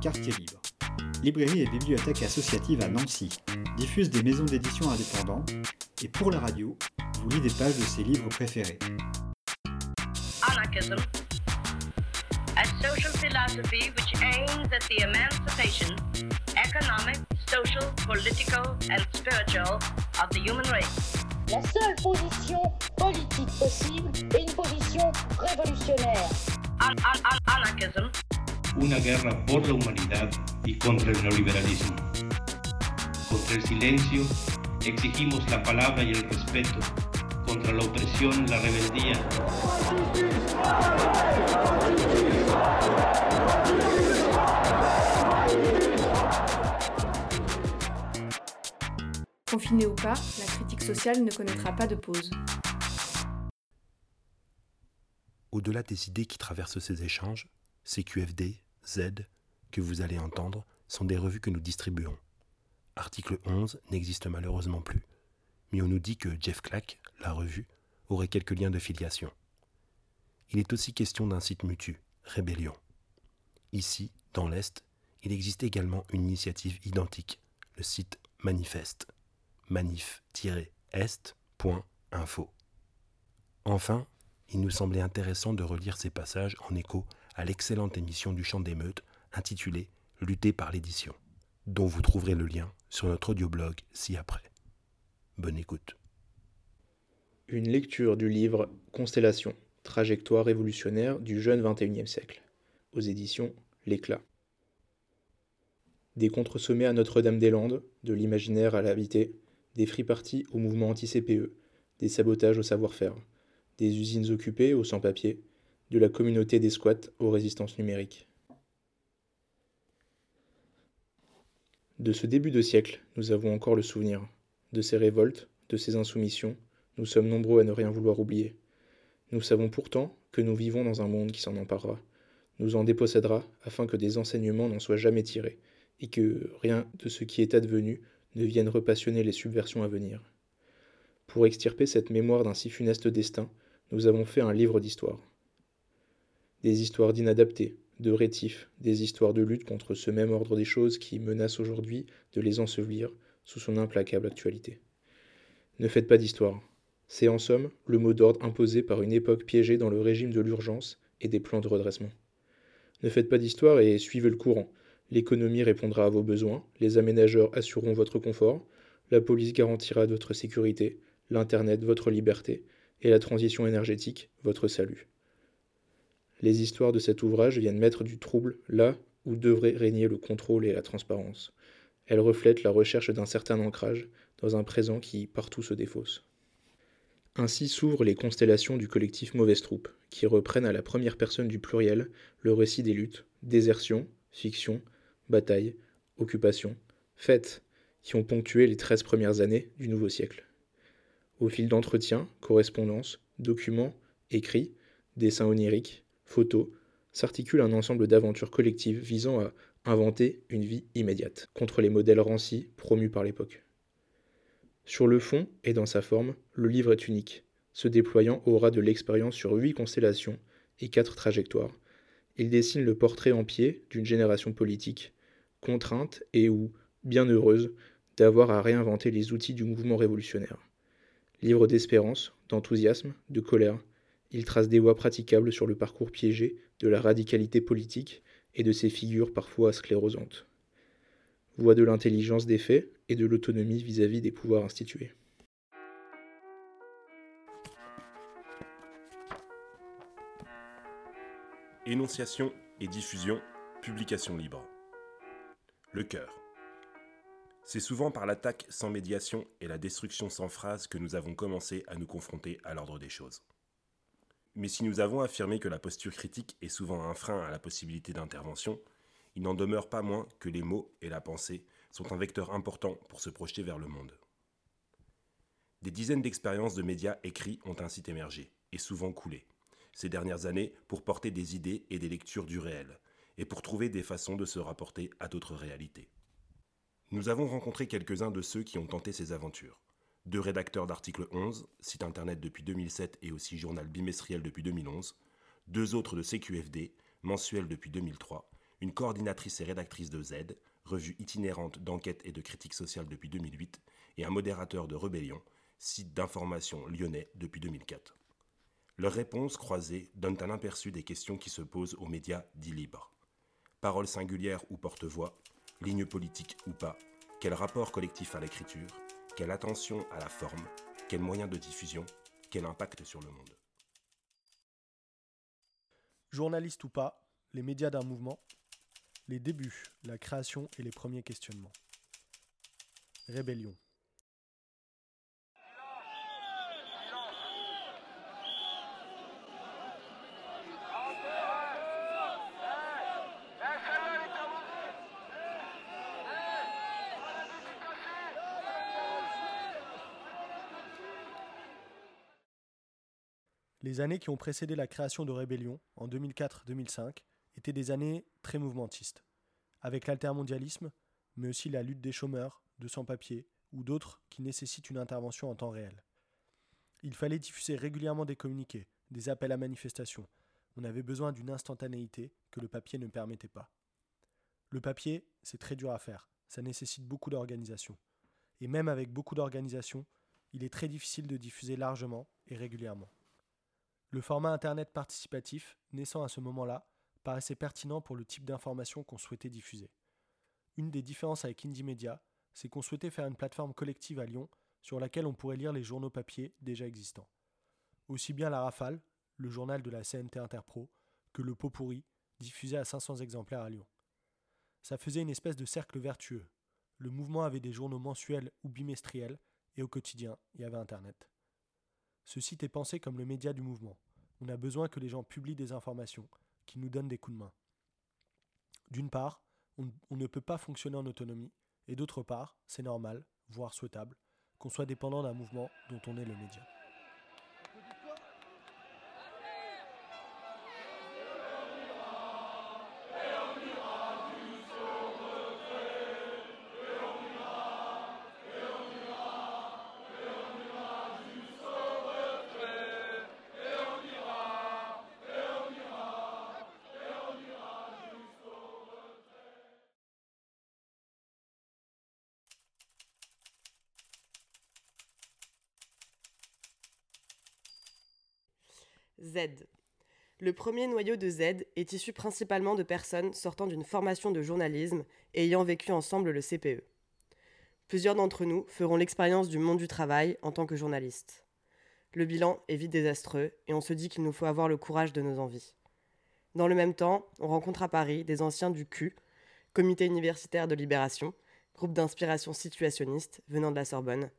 Quartier Libre. Librairie et bibliothèque associative à Nancy diffuse des maisons d'édition indépendantes et pour la radio, vous lit des pages de ses livres préférés. Anarchism, a social philosophy which aims at the emancipation, economic, social, political and spiritual of the human race. La seule position politique possible est une position révolutionnaire. An- an- an- anarchism, una guerra por la humanidad y contra el neoliberalismo. Contra el silencio exigimos la palabra y el respeto. Contra la opresión, la rebeldía. Confiné ou pas, la critique sociale ne connaîtra pas de pause. Au-delà des idées qui traversent ces échanges, CQFD, Z, que vous allez entendre, sont des revues que nous distribuons. Article 11 n'existe malheureusement plus, mais on nous dit que Jeff Clack, la revue, aurait quelques liens de filiation. Il est aussi question d'un site mutu, Rébellion. Ici, dans l'Est, il existe également une initiative identique, le site Manifeste, manif-est.info. Enfin, il nous semblait intéressant de relire ces passages en écho à l'excellente émission du Chant d'émeute intitulée Lutter par l'édition, dont vous trouverez le lien sur notre audioblog ci-après. Bonne écoute. Une lecture du livre Constellation, trajectoire révolutionnaire du jeune XXIe siècle, aux éditions L'Éclat. Des contre-sommets à Notre-Dame-des-Landes, de l'imaginaire à la réalité, des free-parties au mouvement anti-CPE, des sabotages au savoir-faire, des usines occupées aux sans-papiers, de la communauté des squats aux résistances numériques. De ce début de siècle, nous avons encore le souvenir. De ces révoltes, de ces insoumissions, nous sommes nombreux à ne rien vouloir oublier. Nous savons pourtant que nous vivons dans un monde qui s'en emparera, nous en dépossédera afin que des enseignements n'en soient jamais tirés, et que rien de ce qui est advenu ne vienne repassionner les subversions à venir. Pour extirper cette mémoire d'un si funeste destin, nous avons fait un livre d'histoire. Des histoires d'inadaptés, de rétifs, des histoires de lutte contre ce même ordre des choses qui menace aujourd'hui de les ensevelir sous son implacable actualité. Ne faites pas d'histoire. C'est en somme le mot d'ordre imposé par une époque piégée dans le régime de l'urgence et des plans de redressement. Ne faites pas d'histoire et suivez le courant. L'économie répondra à vos besoins, les aménageurs assureront votre confort, la police garantira votre sécurité, l'Internet votre liberté, et la transition énergétique votre salut. Les histoires de cet ouvrage viennent mettre du trouble là où devrait régner le contrôle et la transparence. Elles reflètent la recherche d'un certain ancrage dans un présent qui partout se défausse. Ainsi s'ouvrent les constellations du collectif Mauvaise Troupe, qui reprennent à la première personne du pluriel le récit des luttes, désertion, fiction, bataille, occupation, fêtes, qui ont ponctué les treize premières années du nouveau siècle. Au fil d'entretiens, correspondances, documents, écrits, dessins oniriques, photos, s'articule un ensemble d'aventures collectives visant à inventer une vie immédiate, contre les modèles rancis promus par l'époque. Sur le fond et dans sa forme, le livre est unique, se déployant au ras de l'expérience sur huit constellations et quatre trajectoires. Il dessine le portrait en pied d'une génération politique, contrainte et ou bien heureuse d'avoir à réinventer les outils du mouvement révolutionnaire. Livre d'espérance, d'enthousiasme, de colère, il trace des voies praticables sur le parcours piégé de la radicalité politique et de ses figures parfois sclérosantes. Voie de l'intelligence des faits et de l'autonomie vis-à-vis des pouvoirs institués. Énonciation et diffusion, publication libre. Le cœur. C'est souvent par l'attaque sans médiation et la destruction sans phrase que nous avons commencé à nous confronter à l'ordre des choses. Mais si nous avons affirmé que la posture critique est souvent un frein à la possibilité d'intervention, il n'en demeure pas moins que les mots et la pensée sont un vecteur important pour se projeter vers le monde. Des dizaines d'expériences de médias écrits ont ainsi émergé, et souvent coulé, ces dernières années pour porter des idées et des lectures du réel, et pour trouver des façons de se rapporter à d'autres réalités. Nous avons rencontré quelques-uns de ceux qui ont tenté ces aventures. Deux rédacteurs d'article 11, site internet depuis 2007 et aussi journal bimestriel depuis 2011, deux autres de CQFD, mensuel depuis 2003, une coordinatrice et rédactrice de Z, revue itinérante d'enquête et de critique sociale depuis 2008, et un modérateur de Rébellion, site d'information lyonnais depuis 2004. Leurs réponses croisées donnent un aperçu des questions qui se posent aux médias dits libres. Paroles singulières ou porte-voix, lignes politiques ou pas, quel rapport collectif à l'écriture, quelle attention à la forme, quels moyens de diffusion, quel impact sur le monde. Journaliste ou pas, les médias d'un mouvement, les débuts, la création et les premiers questionnements. Rébellion. Les années qui ont précédé la création de Rébellion, en 2004-2005, étaient des années très mouvementistes, avec l'altermondialisme, mais aussi la lutte des chômeurs, de sans-papiers ou d'autres qui nécessitent une intervention en temps réel. Il fallait diffuser régulièrement des communiqués, des appels à manifestation. On avait besoin d'une instantanéité que le papier ne permettait pas. Le papier, c'est très dur à faire, ça nécessite beaucoup d'organisation. Et même avec beaucoup d'organisation, il est très difficile de diffuser largement et régulièrement. Le format Internet participatif, naissant à ce moment-là, paraissait pertinent pour le type d'information qu'on souhaitait diffuser. Une des différences avec Indie Media, c'est qu'on souhaitait faire une plateforme collective à Lyon sur laquelle on pourrait lire les journaux papier déjà existants. Aussi bien la Rafale, le journal de la CNT Interpro, que le Pot pourri, diffusé à 500 exemplaires à Lyon. Ça faisait une espèce de cercle vertueux. Le mouvement avait des journaux mensuels ou bimestriels, et au quotidien, il y avait Internet. Ce site est pensé comme le média du mouvement. On a besoin que les gens publient des informations, qui nous donnent des coups de main. D'une part, on, on ne peut pas fonctionner en autonomie, et d'autre part, c'est normal, voire souhaitable, qu'on soit dépendant d'un mouvement dont on est le média. Z. Le premier noyau de Z est issu principalement de personnes sortant d'une formation de journalisme et ayant vécu ensemble le CPE. Plusieurs d'entre nous feront l'expérience du monde du travail en tant que journalistes. Le bilan est vite désastreux et on se dit qu'il nous faut avoir le courage de nos envies. Dans le même temps, on rencontre à Paris des anciens du CU, Comité universitaire de libération, groupe d'inspiration situationniste venant de la Sorbonne,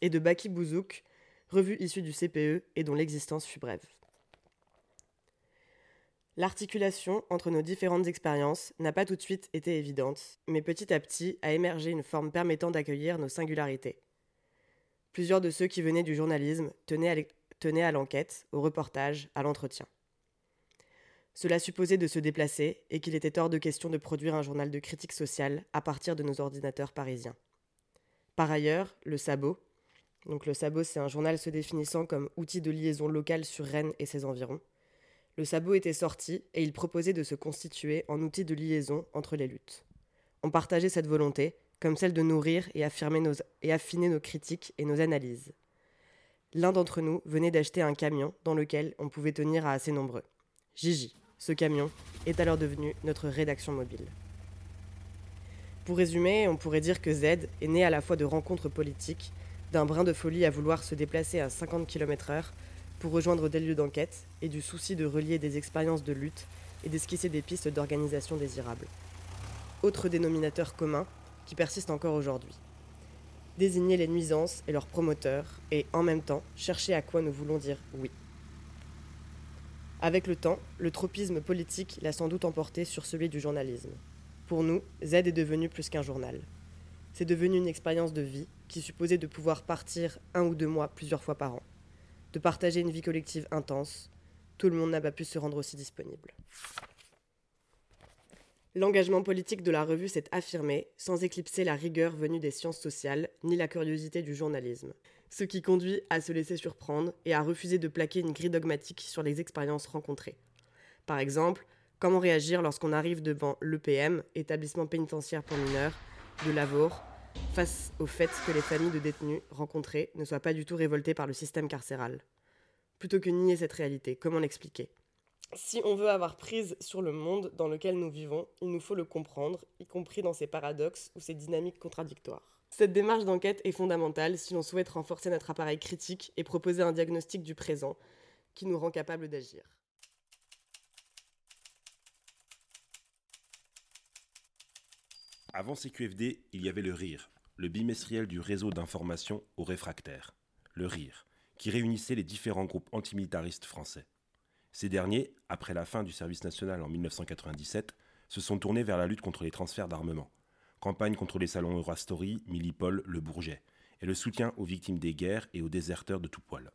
et de Baki Bouzouk, revue issue du CPE et dont l'existence fut brève. L'articulation entre nos différentes expériences n'a pas tout de suite été évidente, mais petit à petit a émergé une forme permettant d'accueillir nos singularités. Plusieurs de ceux qui venaient du journalisme tenaient à l'enquête, au reportage, à l'entretien. Cela supposait de se déplacer et qu'il était hors de question de produire un journal de critique sociale à partir de nos ordinateurs parisiens. Par ailleurs, le Sabot, donc le Sabot c'est un journal se définissant comme outil de liaison locale sur Rennes et ses environs, le sabot était sorti et il proposait de se constituer en outil de liaison entre les luttes. On partageait cette volonté, comme celle de nourrir et, affiner nos critiques et nos analyses. L'un d'entre nous venait d'acheter un camion dans lequel on pouvait tenir à assez nombreux. Gigi, ce camion, est alors devenu notre rédaction mobile. Pour résumer, on pourrait dire que Z est né à la fois de rencontres politiques, d'un brin de folie à vouloir se déplacer à 50 km/h pour rejoindre des lieux d'enquête et du souci de relier des expériences de lutte et d'esquisser des pistes d'organisation désirables. Autre dénominateur commun qui persiste encore aujourd'hui. Désigner les nuisances et leurs promoteurs et en même temps chercher à quoi nous voulons dire oui. Avec le temps, le tropisme politique l'a sans doute emporté sur celui du journalisme. Pour nous, Z est devenu plus qu'un journal. C'est devenu une expérience de vie qui supposait de pouvoir partir un ou deux mois plusieurs fois par an de partager une vie collective intense. Tout le monde n'a pas pu se rendre aussi disponible. L'engagement politique de la revue s'est affirmé sans éclipser la rigueur venue des sciences sociales ni la curiosité du journalisme, ce qui conduit à se laisser surprendre et à refuser de plaquer une grille dogmatique sur les expériences rencontrées. Par exemple, Comment réagir lorsqu'on arrive devant l'EPM, établissement pénitentiaire pour mineurs, de Lavour, face au fait que les familles de détenus rencontrés ne soient pas du tout révoltées par le système carcéral Plutôt que nier cette réalité, comment l'expliquer? Si on veut avoir prise sur le monde dans lequel nous vivons, il nous faut le comprendre, y compris dans ses paradoxes ou ses dynamiques contradictoires. Cette démarche d'enquête est fondamentale si l'on souhaite renforcer notre appareil critique et proposer un diagnostic du présent qui nous rend capables d'agir. Avant CQFD, il y avait le RIR, le bimestriel du réseau d'information aux réfractaires. Le RIR, qui réunissait les différents groupes antimilitaristes français. Ces derniers, après la fin du service national en 1997, se sont tournés vers la lutte contre les transferts d'armement campagne contre les salons Eurostory, Millipol, Le Bourget, et le soutien aux victimes des guerres et aux déserteurs de tout poil.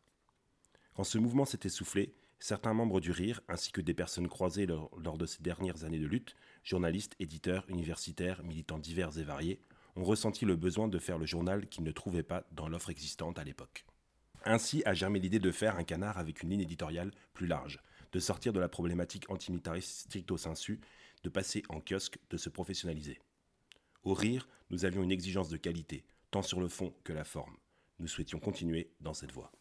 Quand ce mouvement s'est essoufflé, certains membres du RIR, ainsi que des personnes croisées lors, de ces dernières années de lutte, journalistes, éditeurs, universitaires, militants divers et variés, ont ressenti le besoin de faire le journal qu'ils ne trouvaient pas dans l'offre existante à l'époque. Ainsi a germé l'idée de faire un canard avec une ligne éditoriale plus large, de sortir de la problématique antimilitariste stricto sensu, de passer en kiosque, de se professionnaliser. Au rire, nous avions une exigence de qualité, tant sur le fond que la forme. Nous souhaitions continuer dans cette voie.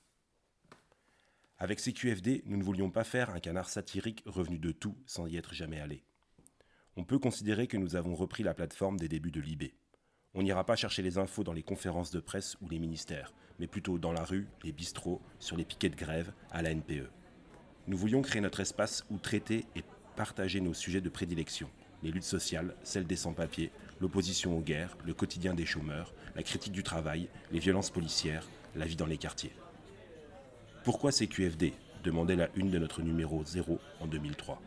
Avec CQFD, nous ne voulions pas faire un canard satirique revenu de tout sans y être jamais allé. On peut considérer que nous avons repris la plateforme des débuts de l'IB. On n'ira pas chercher les infos dans les conférences de presse ou les ministères, mais plutôt dans la rue, les bistrots, sur les piquets de grève, à la NPE. Nous voulions créer notre espace où traiter et partager nos sujets de prédilection, les luttes sociales, celles des sans-papiers, l'opposition aux guerres, le quotidien des chômeurs, la critique du travail, les violences policières, la vie dans les quartiers. Pourquoi CQFD demandait la une de notre numéro 0 en 2003.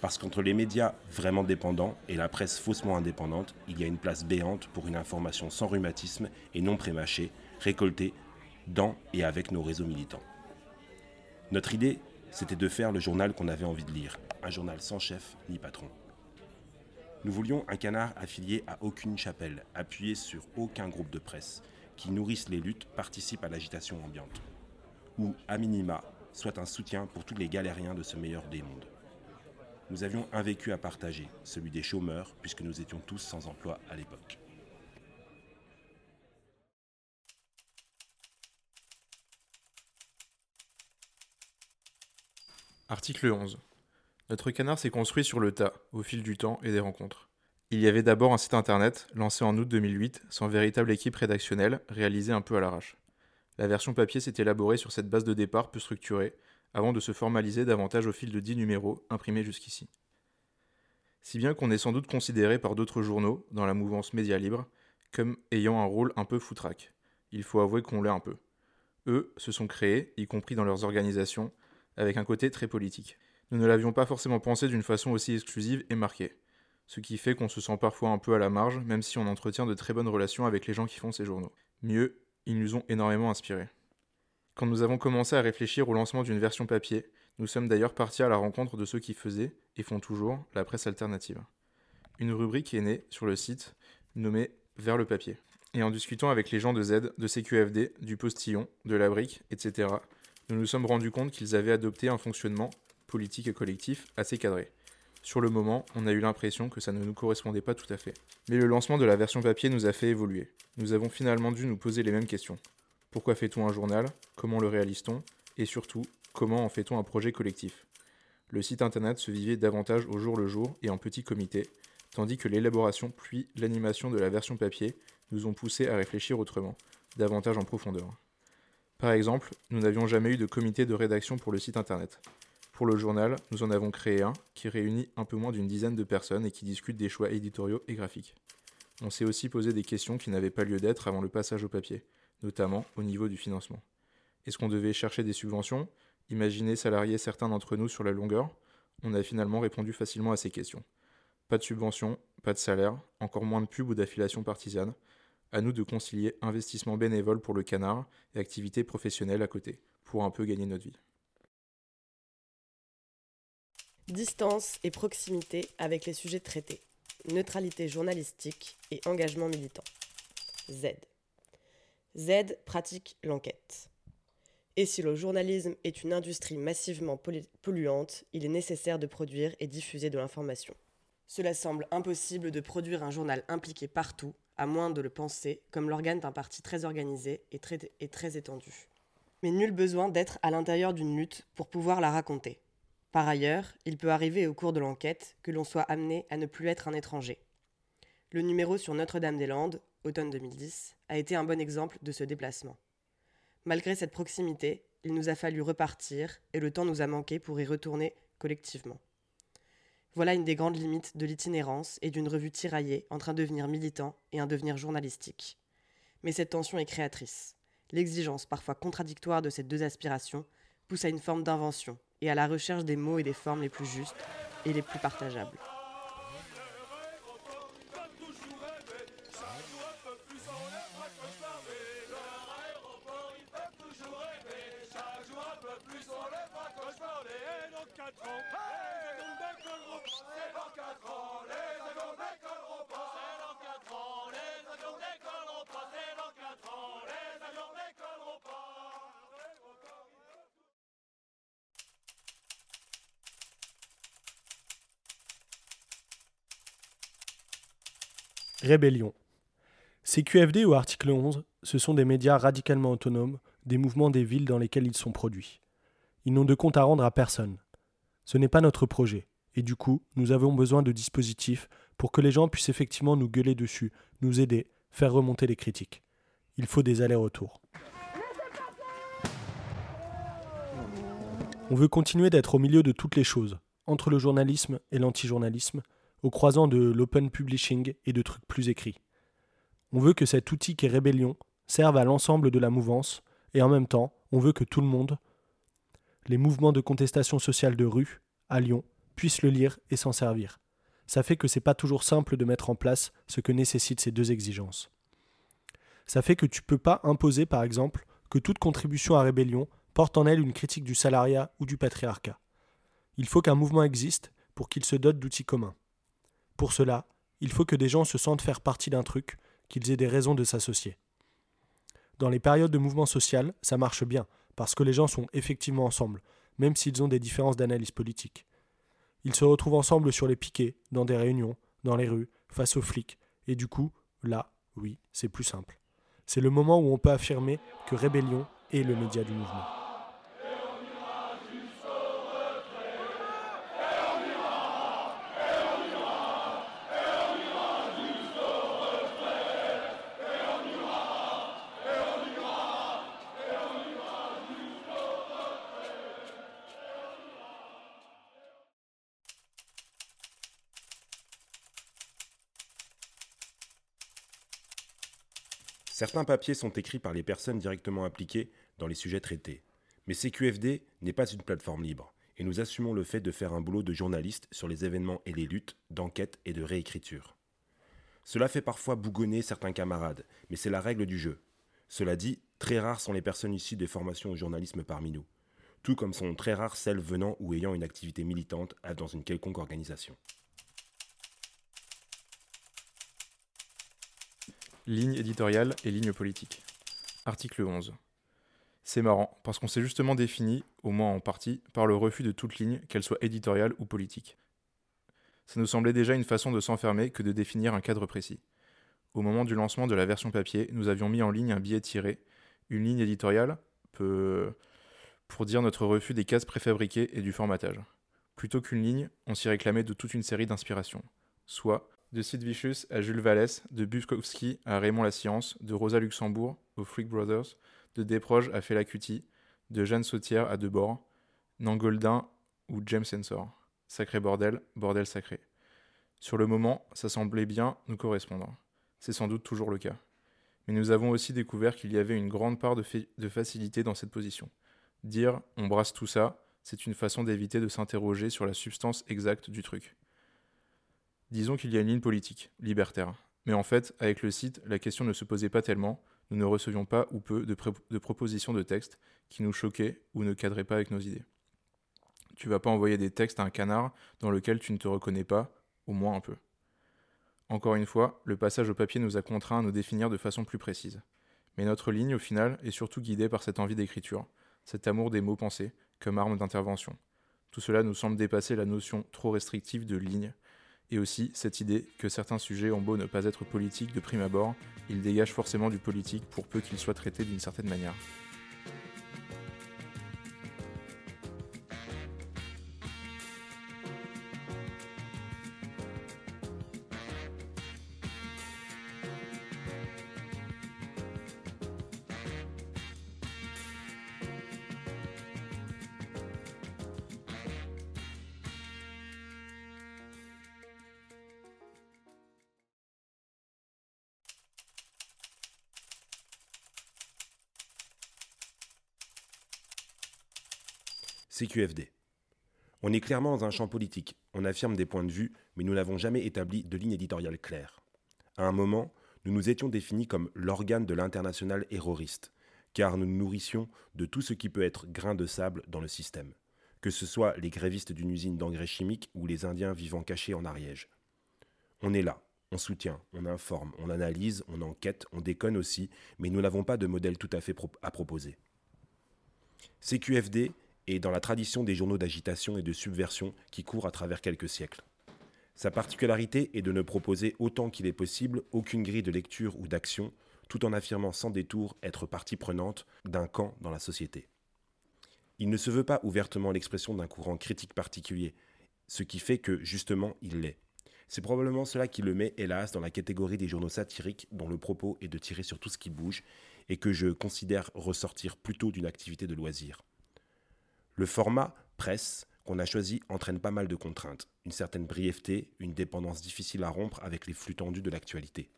Parce qu'entre les médias vraiment dépendants et la presse faussement indépendante, il y a une place béante pour une information sans rhumatisme et non prémâchée, récoltée dans et avec nos réseaux militants. Notre idée, c'était de faire le journal qu'on avait envie de lire, un journal sans chef ni patron. Nous voulions un canard affilié à aucune chapelle, appuyé sur aucun groupe de presse, qui nourrisse les luttes, participe à l'agitation ambiante. Ou, à minima, soit un soutien pour tous les galériens de ce meilleur des mondes. Nous avions un vécu à partager, celui des chômeurs, puisque nous étions tous sans emploi à l'époque. Article 11. Notre canard s'est construit sur le tas, au fil du temps et des rencontres. Il y avait d'abord un site internet, lancé en août 2008, sans véritable équipe rédactionnelle, réalisé un peu à l'arrache. La version papier s'est élaborée sur cette base de départ peu structurée, avant de se formaliser davantage au fil de 10 numéros imprimés jusqu'ici. Si bien qu'on est sans doute considéré par d'autres journaux, dans la mouvance média libre, comme ayant un rôle un peu foutraque. Il faut avouer qu'on l'est un peu. Eux se sont créés, y compris dans leurs organisations, avec un côté très politique nous ne l'avions pas forcément pensé d'une façon aussi exclusive et marquée. Ce qui fait qu'on se sent parfois un peu à la marge, même si on entretient de très bonnes relations avec les gens qui font ces journaux. Mieux, ils nous ont énormément inspirés. Quand nous avons commencé à réfléchir au lancement d'une version papier, nous sommes d'ailleurs partis à la rencontre de ceux qui faisaient, et font toujours, la presse alternative. Une rubrique est née sur le site, nommée Vers le papier. Et en discutant avec les gens de Z, de CQFD, du Postillon, de la Brique, etc., nous nous sommes rendus compte qu'ils avaient adopté un fonctionnement politique et collectif assez cadré. Sur le moment, on a eu l'impression que ça ne nous correspondait pas tout à fait. Mais le lancement de la version papier nous a fait évoluer. Nous avons finalement dû nous poser les mêmes questions. Pourquoi fait-on un journal? Comment le réalise-t-on? Et surtout, comment en fait-on un projet collectif? Le site internet se vivait davantage au jour le jour et en petit comité, tandis que l'élaboration puis l'animation de la version papier nous ont poussé à réfléchir autrement, davantage en profondeur. Par exemple, nous n'avions jamais eu de comité de rédaction pour le site internet. Pour le journal, nous en avons créé un qui réunit un peu moins d'une dizaine de personnes et qui discute des choix éditoriaux et graphiques. On s'est aussi posé des questions qui n'avaient pas lieu d'être avant le passage au papier, notamment au niveau du financement. Est-ce qu'on devait chercher des subventions Imaginer salarier certains d'entre nous sur la longueur? On a finalement répondu facilement à ces questions. Pas de subvention, pas de salaire, encore moins de pub ou d'affiliation partisane. À nous de concilier investissement bénévole pour le canard et activité professionnelle à côté, pour un peu gagner notre vie. Distance et proximité avec les sujets traités. Neutralité journalistique et engagement militant. Z. Z pratique l'enquête. Et si le journalisme est une industrie massivement polluante, il est nécessaire de produire et diffuser de l'information. Cela semble impossible de produire un journal impliqué partout, à moins de le penser comme l'organe d'un parti très organisé et très, étendu. Mais nul besoin d'être à l'intérieur d'une lutte pour pouvoir la raconter. Par ailleurs, il peut arriver au cours de l'enquête que l'on soit amené à ne plus être un étranger. Le numéro sur Notre-Dame-des-Landes, automne 2010, a été un bon exemple de ce déplacement. Malgré cette proximité, il nous a fallu repartir et le temps nous a manqué pour y retourner collectivement. Voilà une des grandes limites de l'itinérance et d'une revue tiraillée entre un devenir militant et un devenir journalistique. Mais cette tension est créatrice. L'exigence parfois contradictoire de ces deux aspirations pousse à une forme d'invention et à la recherche des mots et des formes les plus justes et les plus partageables. Rébellion. CQFD ou article 11, ce sont des médias radicalement autonomes, des mouvements des villes dans lesquelles ils sont produits. Ils n'ont de compte à rendre à personne. Ce n'est pas notre projet, et du coup, nous avons besoin de dispositifs pour que les gens puissent effectivement nous gueuler dessus, nous aider, faire remonter les critiques. Il faut des allers-retours. On veut continuer d'être au milieu de toutes les choses, entre le journalisme et l'anti-journalisme, au croisant de l'open publishing et de trucs plus écrits. On veut que cet outil qui est rébellion serve à l'ensemble de la mouvance, et en même temps, on veut que tout le monde, les mouvements de contestation sociale de rue, à Lyon, puissent le lire et s'en servir. Ça fait que c'est pas toujours simple de mettre en place ce que nécessitent ces deux exigences. Ça fait que tu peux pas imposer, par exemple, que toute contribution à rébellion porte en elle une critique du salariat ou du patriarcat. Il faut qu'un mouvement existe pour qu'il se dote d'outils communs. Pour cela, il faut que des gens se sentent faire partie d'un truc, qu'ils aient des raisons de s'associer. Dans les périodes de mouvement social, ça marche bien, parce que les gens sont effectivement ensemble, même s'ils ont des différences d'analyse politique. Ils se retrouvent ensemble sur les piquets, dans des réunions, dans les rues, face aux flics, et du coup, là, oui, c'est plus simple. C'est le moment où on peut affirmer que Rébellion est le média du mouvement. Certains papiers sont écrits par les personnes directement impliquées dans les sujets traités. Mais CQFD n'est pas une plateforme libre, et nous assumons le fait de faire un boulot de journaliste sur les événements et les luttes, d'enquête et de réécriture. Cela fait parfois bougonner certains camarades, mais c'est la règle du jeu. Cela dit, très rares sont les personnes issues des formations au journalisme parmi nous, tout comme sont très rares celles venant ou ayant une activité militante dans une quelconque organisation. Ligne éditoriale et ligne politique. Article 11. C'est marrant, parce qu'on s'est justement défini, au moins en partie, par le refus de toute ligne, qu'elle soit éditoriale ou politique. Ça nous semblait déjà une façon de s'enfermer que de définir un cadre précis. Au moment du lancement de la version papier, nous avions mis en ligne un billet tiré, une ligne éditoriale, peu... pour dire notre refus des cases préfabriquées et du formatage. Plutôt qu'une ligne, on s'y réclamait de toute une série d'inspirations, soit de Sid Vicious à Jules Vallès, de Bukowski à Raymond La Science, de Rosa Luxembourg aux Freak Brothers, de Desproges à Fela de Jeanne Sautière à Debord, Nangoldin ou James Sensor. Sacré bordel, bordel sacré. Sur le moment, ça semblait bien nous correspondre. C'est sans doute toujours le cas. Mais nous avons aussi découvert qu'il y avait une grande part de facilité dans cette position. Dire on brasse tout ça, c'est une façon d'éviter de s'interroger sur la substance exacte du truc. Disons qu'il y a une ligne politique, libertaire. Mais en fait, avec le site, la question ne se posait pas tellement, nous ne recevions pas ou peu de, propositions de textes qui nous choquaient ou ne cadraient pas avec nos idées. Tu vas pas envoyer des textes à un canard dans lequel tu ne te reconnais pas, au moins un peu. Encore une fois, le passage au papier nous a contraints à nous définir de façon plus précise. Mais notre ligne, au final, est surtout guidée par cette envie d'écriture, cet amour des mots pensés comme arme d'intervention. Tout cela nous semble dépasser la notion trop restrictive de ligne, et aussi cette idée que certains sujets ont beau ne pas être politiques de prime abord, ils dégagent forcément du politique pour peu qu'ils soient traités d'une certaine manière. CQFD. On est clairement dans un champ politique, on affirme des points de vue, mais nous n'avons jamais établi de ligne éditoriale claire. À un moment, nous nous étions définis comme l'organe de l'international terroriste, car nous nous nourrissions de tout ce qui peut être grain de sable dans le système, que ce soit les grévistes d'une usine d'engrais chimiques ou les Indiens vivant cachés en Ariège. On est là, on soutient, on informe, on analyse, on enquête, on déconne aussi, mais nous n'avons pas de modèle tout à fait à proposer. CQFD et dans la tradition des journaux d'agitation et de subversion qui courent à travers quelques siècles. Sa particularité est de ne proposer autant qu'il est possible aucune grille de lecture ou d'action, tout en affirmant sans détour être partie prenante d'un camp dans la société. Il ne se veut pas ouvertement l'expression d'un courant critique particulier, ce qui fait que, justement, il l'est. C'est probablement cela qui le met, hélas, dans la catégorie des journaux satiriques dont le propos est de tirer sur tout ce qui bouge et que je considère ressortir plutôt d'une activité de loisir. Le format presse qu'on a choisi entraîne pas mal de contraintes, une certaine brièveté, une dépendance difficile à rompre avec les flux tendus de l'actualité.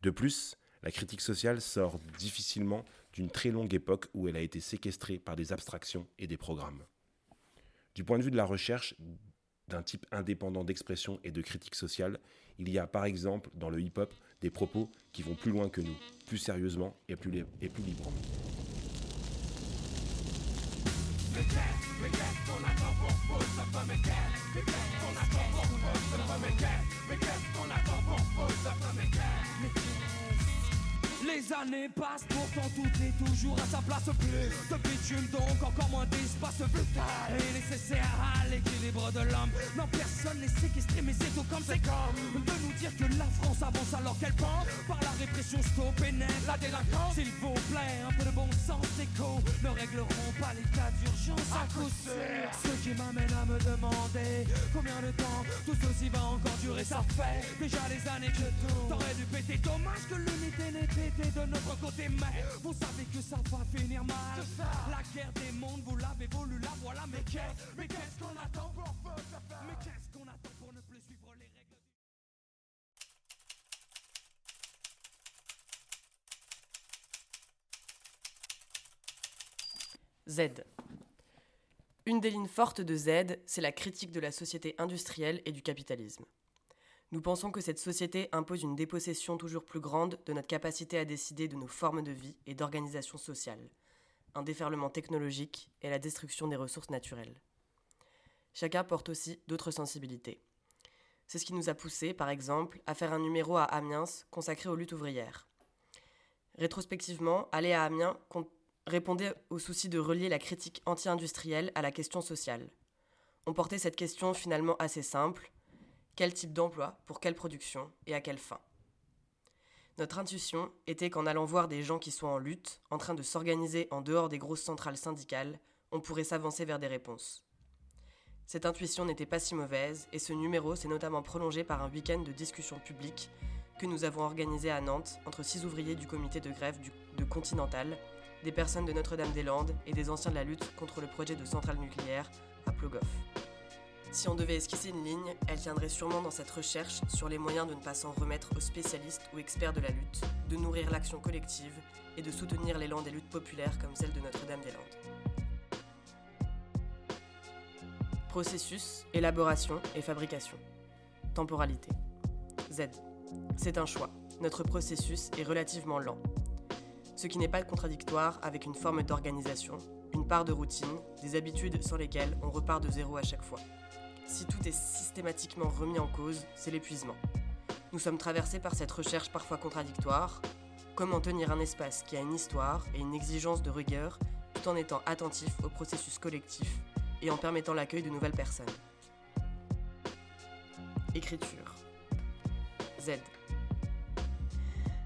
De plus, la critique sociale sort difficilement d'une très longue époque où elle a été séquestrée par des abstractions et des programmes. Du point de vue de la recherche d'un type indépendant d'expression et de critique sociale, il y a par exemple dans le hip-hop des propos qui vont plus loin que nous, plus sérieusement et plus, et plus librement. Mais qu'est-ce qu'on attend pour foutre ce feu Mais qu'est-ce les années passent, pourtant tout est toujours à sa place. Plus de bitume, donc encore moins d'espace vital et nécessaire à l'équilibre de l'homme. Non, personne n'est séquestré, mais c'est tout comme c'est comme de nous dire que la France avance alors qu'elle pense par la répression stop et la délinquance. S'il vous plaît, un peu de bon sens écho ne régleront pas les cas d'urgence à coup sûr. Ce qui m'amène à me demander combien de temps tout ceci va encore durer. Ça fait déjà des années que tout t'aurais dû péter. Dommage que l'unité n'était de notre côté, mais vous savez que ça va finir mal. La guerre des mondes, vous l'avez voulu, la voilà, mais qu'est-ce, mais qu'est-ce qu'on attend pour Mais qu'est-ce qu'on attend pour ne plus suivre les règles Z. Une des lignes fortes de Z, c'est la critique de la société industrielle et du capitalisme. Nous pensons que cette société impose une dépossession toujours plus grande de notre capacité à décider de nos formes de vie et d'organisation sociale, un déferlement technologique et la destruction des ressources naturelles. Chacun porte aussi d'autres sensibilités. C'est ce qui nous a poussé, par exemple, à faire un numéro à Amiens consacré aux luttes ouvrières. Rétrospectivement, aller à Amiens répondait au souci de relier la critique anti-industrielle à la question sociale. On portait cette question finalement assez simple, quel type d'emploi, pour quelle production et à quelle fin. Notre intuition était qu'en allant voir des gens qui sont en lutte, en train de s'organiser en dehors des grosses centrales syndicales, on pourrait s'avancer vers des réponses. Cette intuition n'était pas si mauvaise, et ce numéro s'est notamment prolongé par un week-end de discussion publique que nous avons organisé à Nantes entre six ouvriers du comité de grève de Continental, des personnes de Notre-Dame-des-Landes et des anciens de la lutte contre le projet de centrale nucléaire à Plogoff. Si on devait esquisser une ligne, elle tiendrait sûrement dans cette recherche sur les moyens de ne pas s'en remettre aux spécialistes ou experts de la lutte, de nourrir l'action collective et de soutenir l'élan des luttes populaires comme celle de Notre-Dame-des-Landes. Processus, élaboration et fabrication. Temporalité. Z. C'est un choix. Notre processus est relativement lent. Ce qui n'est pas contradictoire avec une forme d'organisation, une part de routine, des habitudes sans lesquelles on repart de zéro à chaque fois si tout est systématiquement remis en cause, c'est l'épuisement. Nous sommes traversés par cette recherche parfois contradictoire. Comment tenir un espace qui a une histoire et une exigence de rigueur tout en étant attentif au processus collectif et en permettant l'accueil de nouvelles personnes? Écriture. Z.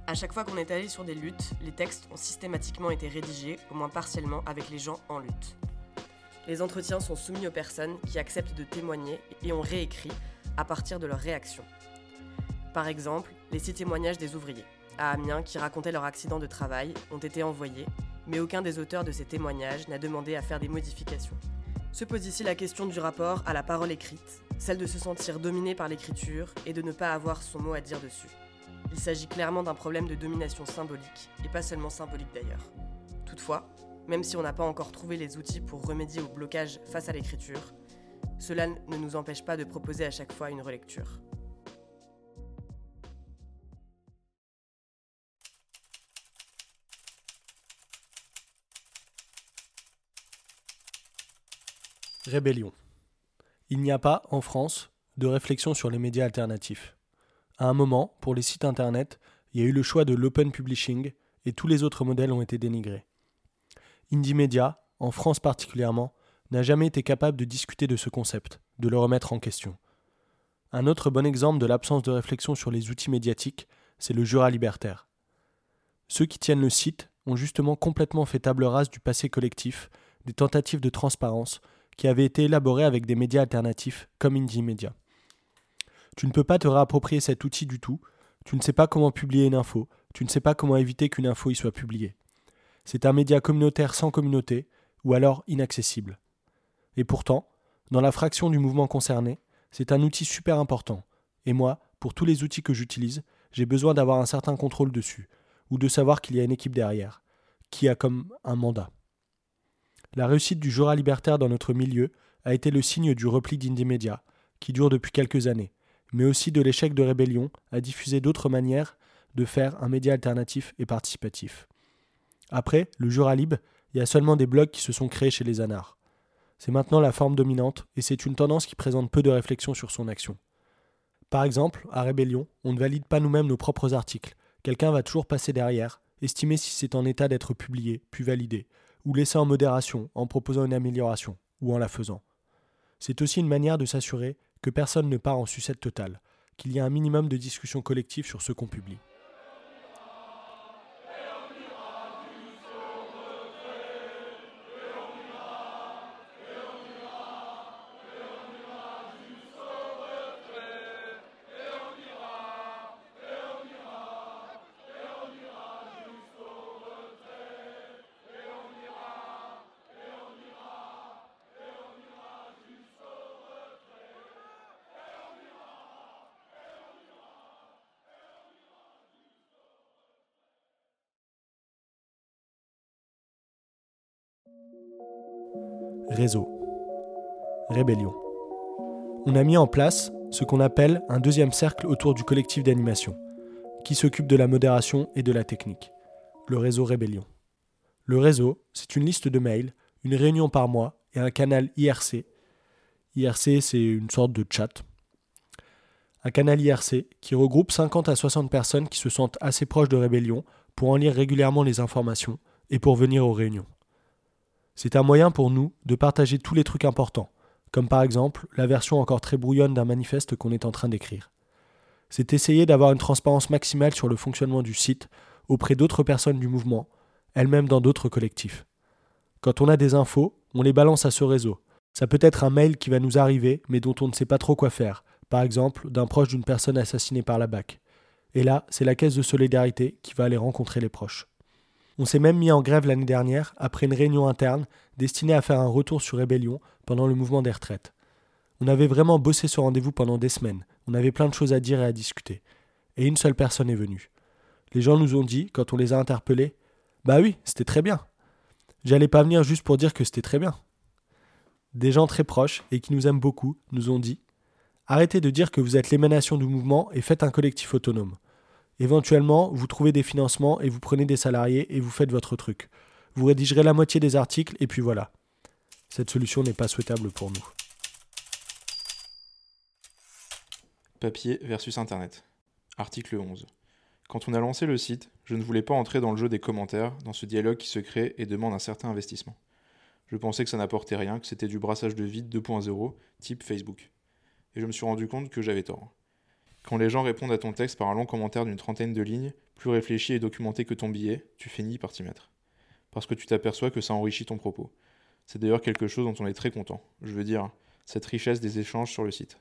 À chaque fois qu'on est allé sur des luttes, les textes ont systématiquement été rédigés, au moins partiellement, avec les gens en lutte. Les entretiens sont soumis aux personnes qui acceptent de témoigner et ont réécrit à partir de leurs réactions. Par exemple, les six témoignages des ouvriers à Amiens qui racontaient leur accident de travail ont été envoyés, mais aucun des auteurs de ces témoignages n'a demandé à faire des modifications. Se pose ici la question du rapport à la parole écrite, celle de se sentir dominé par l'écriture et de ne pas avoir son mot à dire dessus? Il s'agit clairement d'un problème de domination symbolique, et pas seulement symbolique d'ailleurs. Toutefois, même si on n'a pas encore trouvé les outils pour remédier au blocage face à l'écriture, cela ne nous empêche pas de proposer à chaque fois une relecture. Rébellion. Il n'y a pas, en France, de réflexion sur les médias alternatifs. À un moment, pour les sites internet, il y a eu le choix de l'open publishing et tous les autres modèles ont été dénigrés. Indie Media, en France particulièrement, n'a jamais été capable de discuter de ce concept, de le remettre en question. Un autre bon exemple de l'absence de réflexion sur les outils médiatiques, c'est le Jura libertaire. Ceux qui tiennent le site ont justement complètement fait table rase du passé collectif, des tentatives de transparence, qui avaient été élaborées avec des médias alternatifs comme Indie Media. Tu ne peux pas te réapproprier cet outil du tout, tu ne sais pas comment publier une info, tu ne sais pas comment éviter qu'une info y soit publiée. C'est un média communautaire sans communauté, ou alors inaccessible. Et pourtant, dans la fraction du mouvement concerné, c'est un outil super important. Et moi, pour tous les outils que j'utilise, j'ai besoin d'avoir un certain contrôle dessus, ou de savoir qu'il y a une équipe derrière, qui a comme un mandat. La réussite du Jura libertaire dans notre milieu a été le signe du repli d'Indie Media, qui dure depuis quelques années, mais aussi de l'échec de Rébellion à diffuser d'autres manières de faire un média alternatif et participatif. Après, le Jura Libre, il y a seulement des blogs qui se sont créés chez les anards. C'est maintenant la forme dominante et c'est une tendance qui présente peu de réflexion sur son action. Par exemple, à Rébellion, on ne valide pas nous-mêmes nos propres articles. Quelqu'un va toujours passer derrière, estimer si c'est en état d'être publié, puis validé, ou laisser en modération en proposant une amélioration, ou en la faisant. C'est aussi une manière de s'assurer que personne ne part en sucette totale, qu'il y a un minimum de discussion collective sur ce qu'on publie. Réseau. Rébellion. On a mis en place ce qu'on appelle un deuxième cercle autour du collectif d'animation, qui s'occupe de la modération et de la technique, le réseau Rébellion. Le réseau, c'est une liste de mails, une réunion par mois et un canal IRC. IRC, c'est une sorte de chat. Un canal IRC qui regroupe 50 à 60 personnes qui se sentent assez proches de Rébellion pour en lire régulièrement les informations et pour venir aux réunions. C'est un moyen pour nous de partager tous les trucs importants, comme par exemple la version encore très brouillonne d'un manifeste qu'on est en train d'écrire. C'est essayer d'avoir une transparence maximale sur le fonctionnement du site auprès d'autres personnes du mouvement, elles-mêmes dans d'autres collectifs. Quand on a des infos, on les balance à ce réseau. Ça peut être un mail qui va nous arriver, mais dont on ne sait pas trop quoi faire, par exemple d'un proche d'une personne assassinée par la BAC. Et là, c'est la caisse de solidarité qui va aller rencontrer les proches. On s'est même mis en grève l'année dernière après une réunion interne destinée à faire un retour sur rébellion pendant le mouvement des retraites. On avait vraiment bossé ce rendez-vous pendant des semaines. On avait plein de choses à dire et à discuter. Et une seule personne est venue. Les gens nous ont dit, quand on les a interpellés, Bah oui, c'était très bien. J'allais pas venir juste pour dire que c'était très bien. Des gens très proches et qui nous aiment beaucoup nous ont dit Arrêtez de dire que vous êtes l'émanation du mouvement et faites un collectif autonome. Éventuellement, vous trouvez des financements et vous prenez des salariés et vous faites votre truc. Vous rédigerez la moitié des articles et puis voilà. Cette solution n'est pas souhaitable pour nous. Papier versus Internet. Article 11. Quand on a lancé le site, je ne voulais pas entrer dans le jeu des commentaires, dans ce dialogue qui se crée et demande un certain investissement. Je pensais que ça n'apportait rien, que c'était du brassage de vide 2.0, type Facebook. Et je me suis rendu compte que j'avais tort. Quand les gens répondent à ton texte par un long commentaire d'une trentaine de lignes, plus réfléchi et documenté que ton billet, tu finis par t'y mettre. Parce que tu t'aperçois que ça enrichit ton propos. C'est d'ailleurs quelque chose dont on est très content. Je veux dire, cette richesse des échanges sur le site.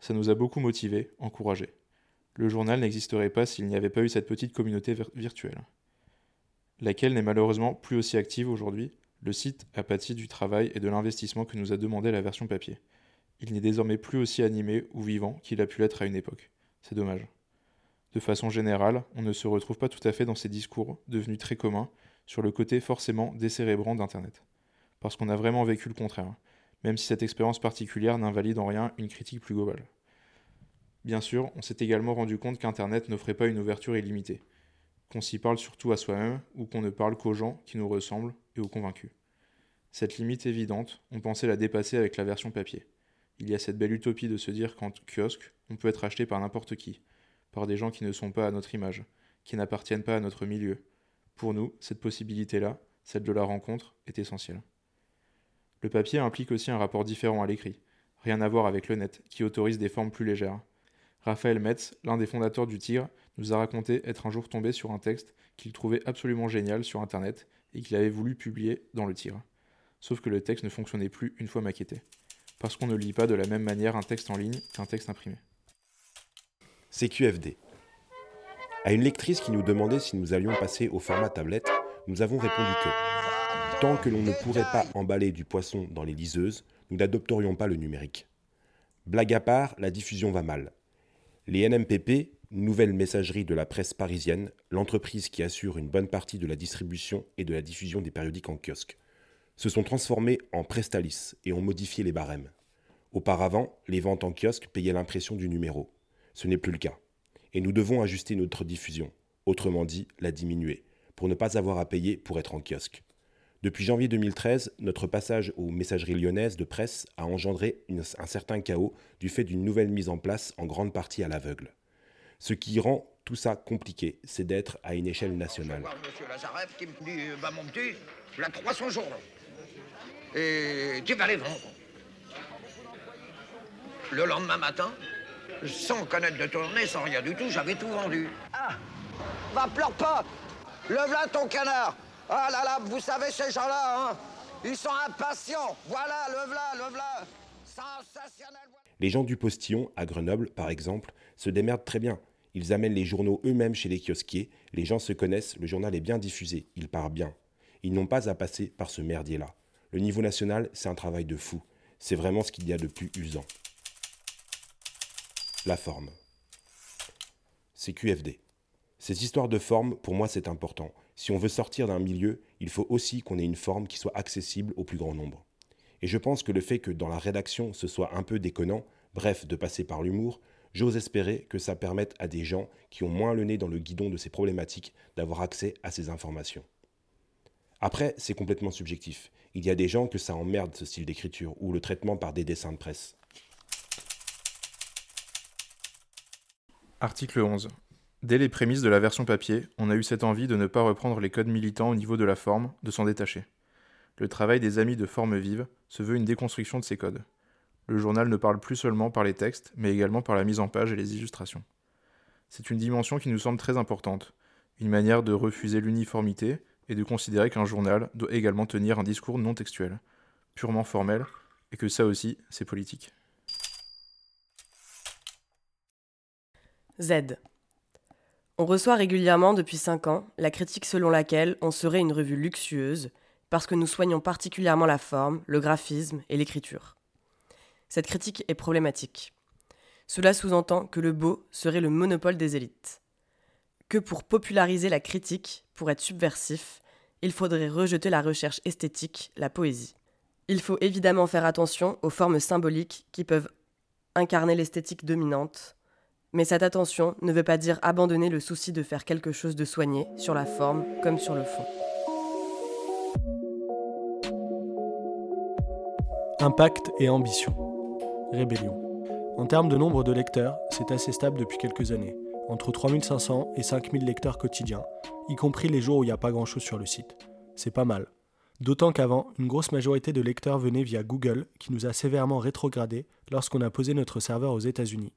Ça nous a beaucoup motivés, encouragés. Le journal n'existerait pas s'il n'y avait pas eu cette petite communauté virtuelle. Laquelle n'est malheureusement plus aussi active aujourd'hui, le site a pâti du travail et de l'investissement que nous a demandé la version papier. Il n'est désormais plus aussi animé ou vivant qu'il a pu l'être à une époque. C'est dommage. De façon générale, on ne se retrouve pas tout à fait dans ces discours, devenus très communs, sur le côté forcément décérébrant d'Internet. Parce qu'on a vraiment vécu le contraire, même si cette expérience particulière n'invalide en rien une critique plus globale. Bien sûr, on s'est également rendu compte qu'Internet n'offrait pas une ouverture illimitée, qu'on s'y parle surtout à soi-même ou qu'on ne parle qu'aux gens qui nous ressemblent et aux convaincus. Cette limite évidente, on pensait la dépasser avec la version papier. Il y a cette belle utopie de se dire qu'en kiosque, on peut être acheté par n'importe qui, par des gens qui ne sont pas à notre image, qui n'appartiennent pas à notre milieu. Pour nous, cette possibilité-là, celle de la rencontre, est essentielle. Le papier implique aussi un rapport différent à l'écrit, rien à voir avec le net, qui autorise des formes plus légères, Raphaël Metz, l'un des fondateurs du Tigre, nous a raconté être un jour tombé sur un texte qu'il trouvait absolument génial sur Internet et qu'il avait voulu publier dans le Tigre. Sauf que le texte ne fonctionnait plus une fois maquetté. Parce qu'on ne lit pas de la même manière un texte en ligne qu'un texte imprimé. CQFD. À une lectrice qui nous demandait si nous allions passer au format tablette, nous avons répondu que, tant que l'on ne pourrait pas emballer du poisson dans les liseuses, nous n'adopterions pas le numérique. Blague à part, la diffusion va mal. Les NMPP, nouvelle messagerie de la presse parisienne, l'entreprise qui assure une bonne partie de la distribution et de la diffusion des périodiques en kiosque, se sont transformés en Prestalis et ont modifié les barèmes. Auparavant, les ventes en kiosque payaient l'impression du numéro. Ce n'est plus le cas. Et nous devons ajuster notre diffusion, autrement dit, la diminuer, pour ne pas avoir à payer pour être en kiosque. Depuis janvier 2013, notre passage aux messageries lyonnaises de presse a engendré un certain chaos du fait d'une nouvelle mise en place en grande partie à l'aveugle. Ce qui rend tout ça compliqué, c'est d'être à une échelle nationale. monsieur Lazarev qui me dit bah, mon petit, la 300 jours. Et tu vas les vendre. Le lendemain matin, sans connaître de tournée, sans rien du tout, j'avais tout vendu. Ah Va pleure pas Lève là ton canard ah là là, vous savez, ces gens-là, hein, ils sont impatients. Voilà, le v'là, le v'là. Sensationnel. Les gens du postillon, à Grenoble, par exemple, se démerdent très bien. Ils amènent les journaux eux-mêmes chez les kiosquiers. Les gens se connaissent, le journal est bien diffusé, il part bien. Ils n'ont pas à passer par ce merdier-là. Le niveau national, c'est un travail de fou. C'est vraiment ce qu'il y a de plus usant. La forme. C'est QFD. Ces histoires de forme, pour moi, c'est important. Si on veut sortir d'un milieu, il faut aussi qu'on ait une forme qui soit accessible au plus grand nombre. Et je pense que le fait que dans la rédaction ce soit un peu déconnant, bref, de passer par l'humour, j'ose espérer que ça permette à des gens qui ont moins le nez dans le guidon de ces problématiques d'avoir accès à ces informations. Après, c'est complètement subjectif. Il y a des gens que ça emmerde ce style d'écriture ou le traitement par des dessins de presse. Article 11. Dès les prémices de la version papier, on a eu cette envie de ne pas reprendre les codes militants au niveau de la forme, de s'en détacher. Le travail des amis de Forme Vive se veut une déconstruction de ces codes. Le journal ne parle plus seulement par les textes, mais également par la mise en page et les illustrations. C'est une dimension qui nous semble très importante, une manière de refuser l'uniformité et de considérer qu'un journal doit également tenir un discours non textuel, purement formel, et que ça aussi, c'est politique. Z. On reçoit régulièrement depuis 5 ans la critique selon laquelle on serait une revue luxueuse parce que nous soignons particulièrement la forme, le graphisme et l'écriture. Cette critique est problématique. Cela sous-entend que le beau serait le monopole des élites. Que pour populariser la critique, pour être subversif, il faudrait rejeter la recherche esthétique, la poésie. Il faut évidemment faire attention aux formes symboliques qui peuvent incarner l'esthétique dominante, mais cette attention ne veut pas dire abandonner le souci de faire quelque chose de soigné, sur la forme comme sur le fond. Impact et ambition. Rébellion. En termes de nombre de lecteurs, c'est assez stable depuis quelques années, entre 3500 et 5000 lecteurs quotidiens, y compris les jours où il n'y a pas grand-chose sur le site. C'est pas mal. D'autant qu'avant, une grosse majorité de lecteurs venaient via Google, qui nous a sévèrement rétrogradés lorsqu'on a posé notre serveur aux États-Unis.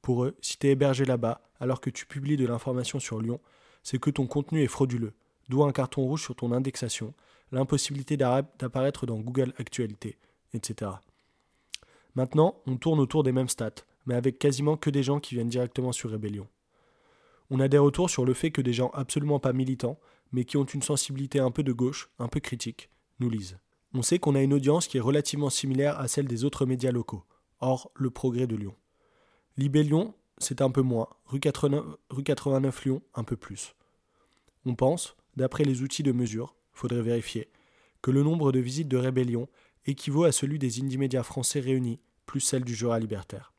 Pour eux, si tu es hébergé là-bas, alors que tu publies de l'information sur Lyon, c'est que ton contenu est frauduleux, d'où un carton rouge sur ton indexation, l'impossibilité d'apparaître dans Google Actualité, etc. Maintenant, on tourne autour des mêmes stats, mais avec quasiment que des gens qui viennent directement sur Rébellion. On a des retours sur le fait que des gens absolument pas militants, mais qui ont une sensibilité un peu de gauche, un peu critique, nous lisent. On sait qu'on a une audience qui est relativement similaire à celle des autres médias locaux, hors le progrès de Lyon. Libé Lyon, c'est un peu moins, rue 89, Lyon, un peu plus. On pense, d'après les outils de mesure, faudrait vérifier, que le nombre de visites de rébellion équivaut à celui des indie médias français réunis, plus celle du Jura libertaire.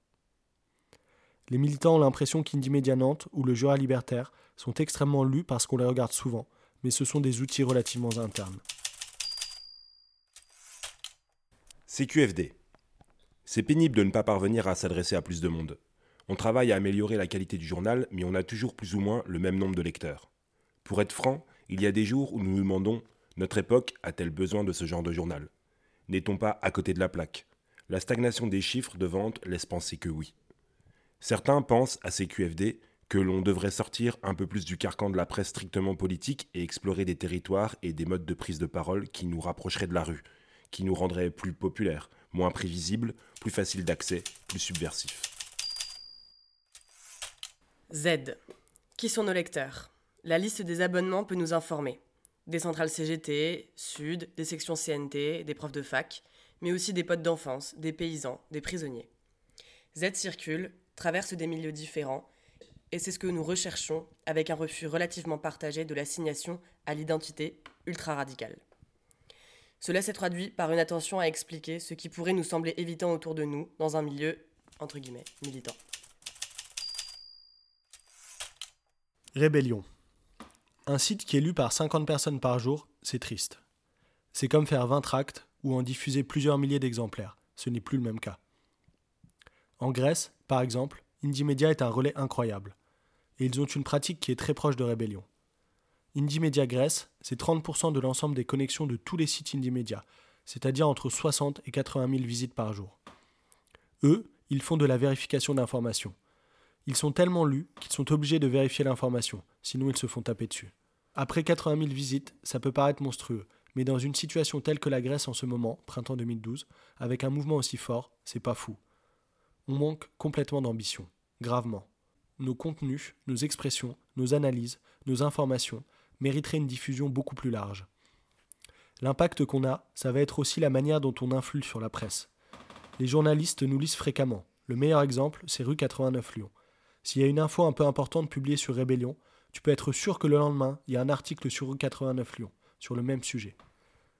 Les militants ont l'impression qu'Indie Média Nantes ou le Jura libertaire sont extrêmement lus parce qu'on les regarde souvent, mais ce sont des outils relativement internes. CQFD. C'est pénible de ne pas parvenir à s'adresser à plus de monde. On travaille à améliorer la qualité du journal, mais on a toujours plus ou moins le même nombre de lecteurs. Pour être franc, il y a des jours où nous nous demandons notre époque a-t-elle besoin de ce genre de journal? N'est-on pas à côté de la plaque? La stagnation des chiffres de vente laisse penser que oui. Certains pensent à CQFD que l'on devrait sortir un peu plus du carcan de la presse strictement politique et explorer des territoires et des modes de prise de parole qui nous rapprocheraient de la rue, qui nous rendraient plus populaires, moins prévisibles, plus faciles d'accès, plus subversifs. Z. Qui sont nos lecteurs? La liste des abonnements peut nous informer. Des centrales CGT, Sud, des sections CNT, des profs de fac, mais aussi des potes d'enfance, des paysans, des prisonniers. Z circule, traverse des milieux différents, et c'est ce que nous recherchons avec un refus relativement partagé de l'assignation à l'identité ultra-radicale. Cela s'est traduit par une attention à expliquer ce qui pourrait nous sembler évident autour de nous dans un milieu, entre guillemets, militant. Rébellion. Un site qui est lu par 50 personnes par jour, c'est triste. C'est comme faire 20 tracts ou en diffuser plusieurs milliers d'exemplaires. Ce n'est plus le même cas. En Grèce, par exemple, Indymedia est un relais incroyable. Et ils ont une pratique qui est très proche de Rébellion. Indymedia Grèce, c'est 30% de l'ensemble des connexions de tous les sites Indymedia, c'est-à-dire entre 60 et 80 000 visites par jour. Eux, ils font de la vérification d'informations. Ils sont tellement lus qu'ils sont obligés de vérifier l'information, sinon ils se font taper dessus. Après 80 000 visites, ça peut paraître monstrueux, mais dans une situation telle que la Grèce en ce moment, printemps 2012, avec un mouvement aussi fort, c'est pas fou on manque complètement d'ambition, gravement. Nos contenus, nos expressions, nos analyses, nos informations mériteraient une diffusion beaucoup plus large. L'impact qu'on a, ça va être aussi la manière dont on influe sur la presse. Les journalistes nous lisent fréquemment. Le meilleur exemple, c'est rue 89 Lyon. S'il y a une info un peu importante publiée sur Rébellion, tu peux être sûr que le lendemain, il y a un article sur rue 89 Lyon, sur le même sujet.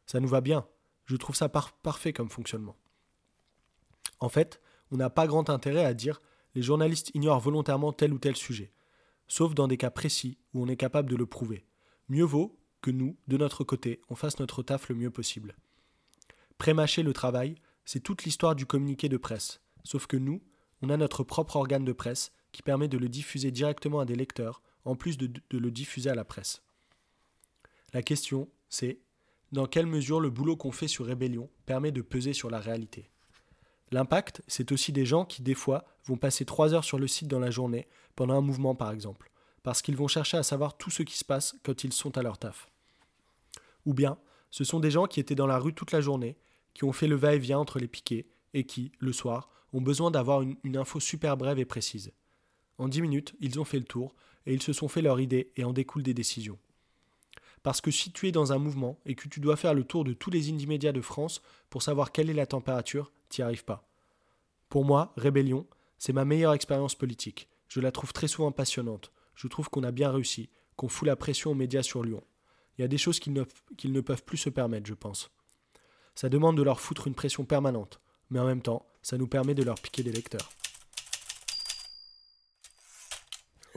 Ça nous va bien. Je trouve ça parfait comme fonctionnement. En fait, on n'a pas grand intérêt à dire les journalistes ignorent volontairement tel ou tel sujet, sauf dans des cas précis où on est capable de le prouver. Mieux vaut que nous, de notre côté, on fasse notre taf le mieux possible. Prémâcher le travail, c'est toute l'histoire du communiqué de presse, sauf que nous, on a notre propre organe de presse qui permet de le diffuser directement à des lecteurs, en plus de, de le diffuser à la presse. La question, c'est dans quelle mesure le boulot qu'on fait sur Rébellion permet de peser sur la réalité? L'impact, c'est aussi des gens qui, des fois, vont passer trois heures sur le site dans la journée, pendant un mouvement par exemple, parce qu'ils vont chercher à savoir tout ce qui se passe quand ils sont à leur taf. Ou bien, ce sont des gens qui étaient dans la rue toute la journée, qui ont fait le va-et-vient entre les piquets, et qui, le soir, ont besoin d'avoir une, info super brève et précise. En dix minutes, ils ont fait le tour, et ils se sont fait leur idée, et en découlent des décisions. Parce que si tu es dans un mouvement et que tu dois faire le tour de tous les indies médias de France pour savoir quelle est la température, t'y arrives pas. Pour moi, Rébellion, c'est ma meilleure expérience politique. Je la trouve très souvent passionnante. Je trouve qu'on a bien réussi, qu'on fout la pression aux médias sur Lyon. Il y a des choses qu'ils ne, qu'ils ne peuvent plus se permettre, je pense. Ça demande de leur foutre une pression permanente, mais en même temps, ça nous permet de leur piquer des lecteurs.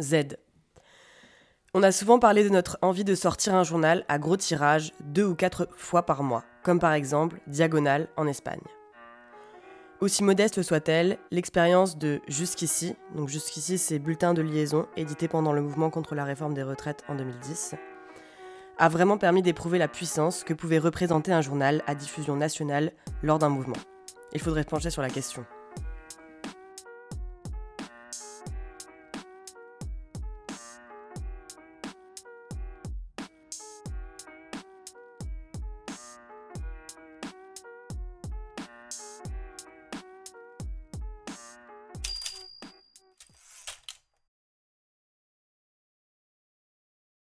Z. On a souvent parlé de notre envie de sortir un journal à gros tirage deux ou quatre fois par mois, comme par exemple Diagonale en Espagne. Aussi modeste soit-elle, l'expérience de Jusqu'ici, donc Jusqu'ici c'est Bulletin de liaison, édité pendant le mouvement contre la réforme des retraites en 2010, a vraiment permis d'éprouver la puissance que pouvait représenter un journal à diffusion nationale lors d'un mouvement. Il faudrait pencher sur la question.